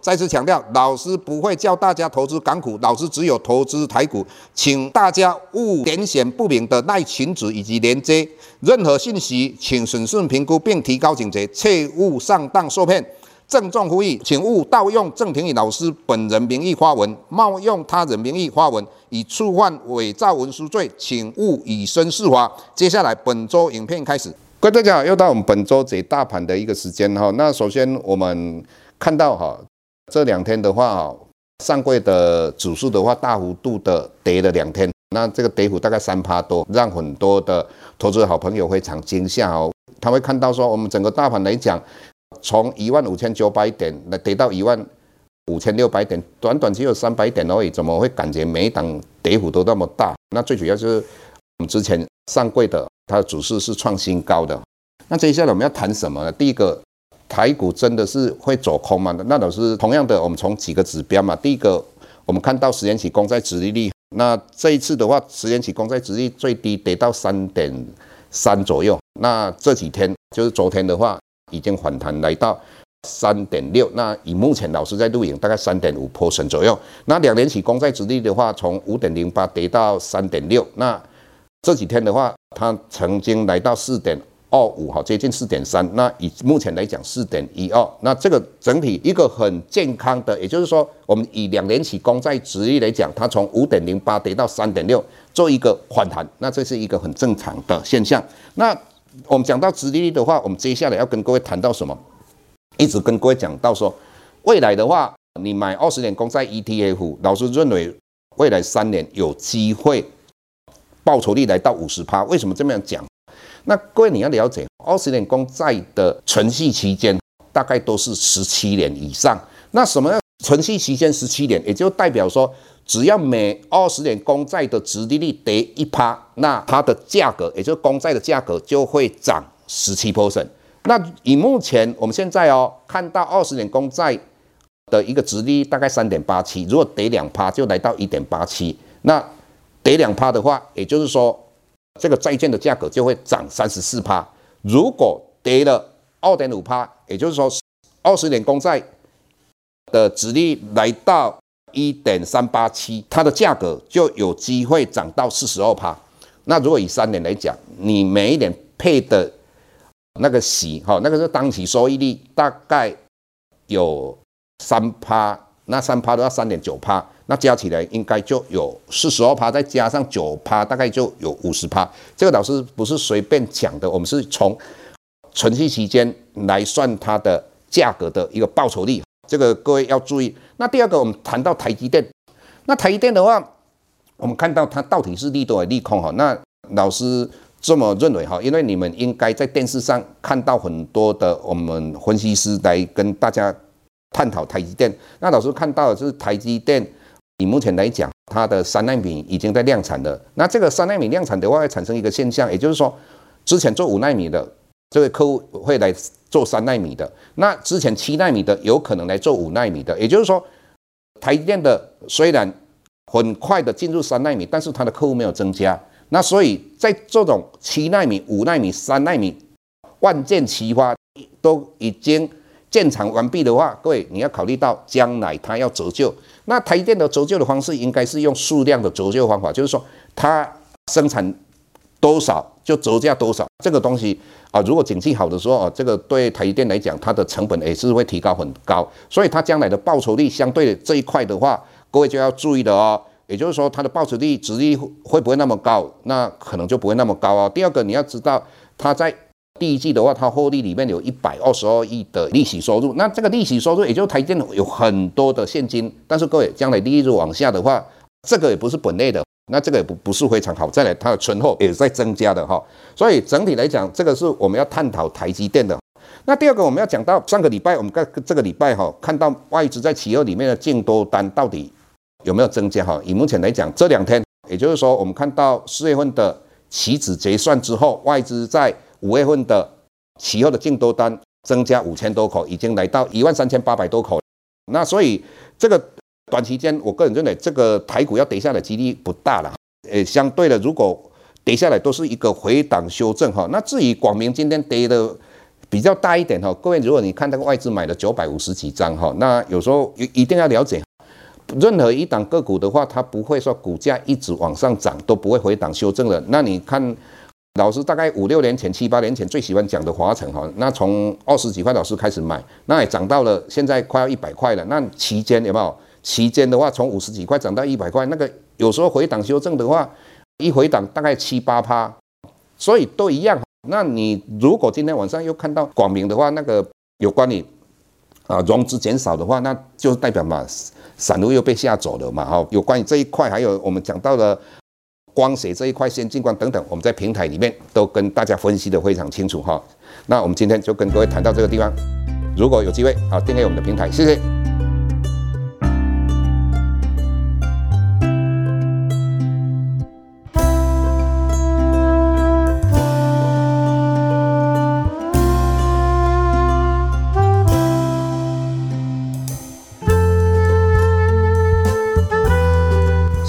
再次强调，老师不会教大家投资港股，老师只有投资台股，请大家勿点选不明的赖群组以及连接，任何信息请审慎评估并提高警觉，切勿上当受骗。郑重呼吁，请勿盗用郑庭宇老师本人名义发文，冒用他人名义发文，以触犯伪造文书罪，请勿以身试法。接下来本周影片开始，各位大家好，又到我们本周解大盘的一个时间哈。那首先我们看到哈。这两天的话，上柜的指数的话，大幅度的跌了两天，那这个跌幅大概三趴多，让很多的投资好朋友非常惊吓哦。他会看到说，我们整个大盘来讲，从一万五千九百点来跌到一万五千六百点，短短只有三百点而已，怎么会感觉每一档跌幅都那么大？那最主要就是我们之前上柜的它的指数是创新高的。那接下来我们要谈什么呢？第一个。台股真的是会走空吗？那老师同样的，我们从几个指标嘛。第一个，我们看到十年期公债殖利率，那这一次的话，十年期公债殖利率最低跌到三点三左右。那这几天就是昨天的话，已经反弹来到三点六。那以目前老师在录影，大概三点五 percent 左右。那两年期公债殖利率的话，从五点零八跌到三点六。那这几天的话，它曾经来到四点。二五哈，接近四点三，那以目前来讲四点一二，那这个整体一个很健康的，也就是说，我们以两年期公债殖利率来讲，它从五点零八跌到三点六，做一个反弹，那这是一个很正常的现象。那我们讲到殖利率的话，我们接下来要跟各位谈到什么？一直跟各位讲到说，未来的话，你买二十年公债 ETF，老师认为未来三年有机会报酬率来到五十趴，为什么这么样讲？那各位你要了解，二十年公债的存续期间大概都是十七年以上。那什么存续期间十七年？也就代表说，只要每二十年公债的殖利率跌一趴，那它的价格，也就是公债的价格就会涨十七 percent。那以目前我们现在哦看到二十年公债的一个殖利率大概三点八七，如果跌两趴就来到一点八七。那跌两趴的话，也就是说。这个债券的价格就会涨三十四趴，如果跌了二点五趴，也就是说二十年公债的殖利率来到一点三八七，它的价格就有机会涨到四十二趴。那如果以三年来讲，你每一年配的那个息，哈，那个是当期收益率大概有三趴，那三趴都要三点九趴。那加起来应该就有四十二趴，再加上九趴，大概就有五十趴。这个老师不是随便讲的，我们是从存续期间来算它的价格的一个报酬率。这个各位要注意。那第二个，我们谈到台积电。那台积电的话，我们看到它到底是利多还是利空哈？那老师这么认为哈，因为你们应该在电视上看到很多的我们分析师来跟大家探讨台积电。那老师看到就是台积电。以目前来讲，它的三纳米已经在量产了。那这个三纳米量产的话，会产生一个现象，也就是说，之前做五纳米的这位客户会来做三纳米的。那之前七纳米的有可能来做五纳米的。也就是说，台积电的虽然很快的进入三纳米，但是它的客户没有增加。那所以在这种七纳米、五纳米、三纳米万箭齐发都已经。建厂完毕的话，各位你要考虑到将来它要折旧。那台电的折旧的方式应该是用数量的折旧方法，就是说它生产多少就折价多少。这个东西啊，如果景气好的时候啊，这个对台电来讲，它的成本也是会提高很高。所以它将来的报酬率相对这一块的话，各位就要注意的哦。也就是说，它的报酬率、值率会不会那么高？那可能就不会那么高哦。第二个，你要知道它在。第一季的话，它获利里面有一百二十二亿的利息收入。那这个利息收入，也就是台积电有很多的现金。但是各位，将来利率往下的话，这个也不是本类的，那这个也不不是非常好。再来，它的存货也在增加的哈。所以整体来讲，这个是我们要探讨台积电的。那第二个，我们要讲到上个礼拜，我们看这个礼拜哈，看到外资在企业里面的净多单到底有没有增加哈？以目前来讲，这两天也就是说，我们看到四月份的期指结算之后，外资在五月份的期后的净多单增加五千多口，已经来到一万三千八百多口。那所以这个短期间，我个人认为这个台股要跌下来的几率不大了。呃，相对的，如果跌下来都是一个回档修正哈。那至于广明今天跌的比较大一点哈，各位如果你看那个外资买了九百五十几张哈，那有时候一一定要了解，任何一档个股的话，它不会说股价一直往上涨都不会回档修正的。那你看老师大概五六年前、七八年前最喜欢讲的华城哈，那从二十几块老师开始买，那也涨到了现在快要一百块了。那期间有没有？期间的话，从五十几块涨到一百块，那个有时候回档修正的话，一回档大概七八趴，所以都一样。那你如果今天晚上又看到广明的话，那个有关于啊融资减少的话，那就代表嘛散户又被吓走了嘛。哈，有关于这一块，还有我们讲到的光学这一块、先进光等等，我们在平台里面都跟大家分析的非常清楚哈。那我们今天就跟各位谈到这个地方，如果有机会啊，订阅我们的平台，谢谢。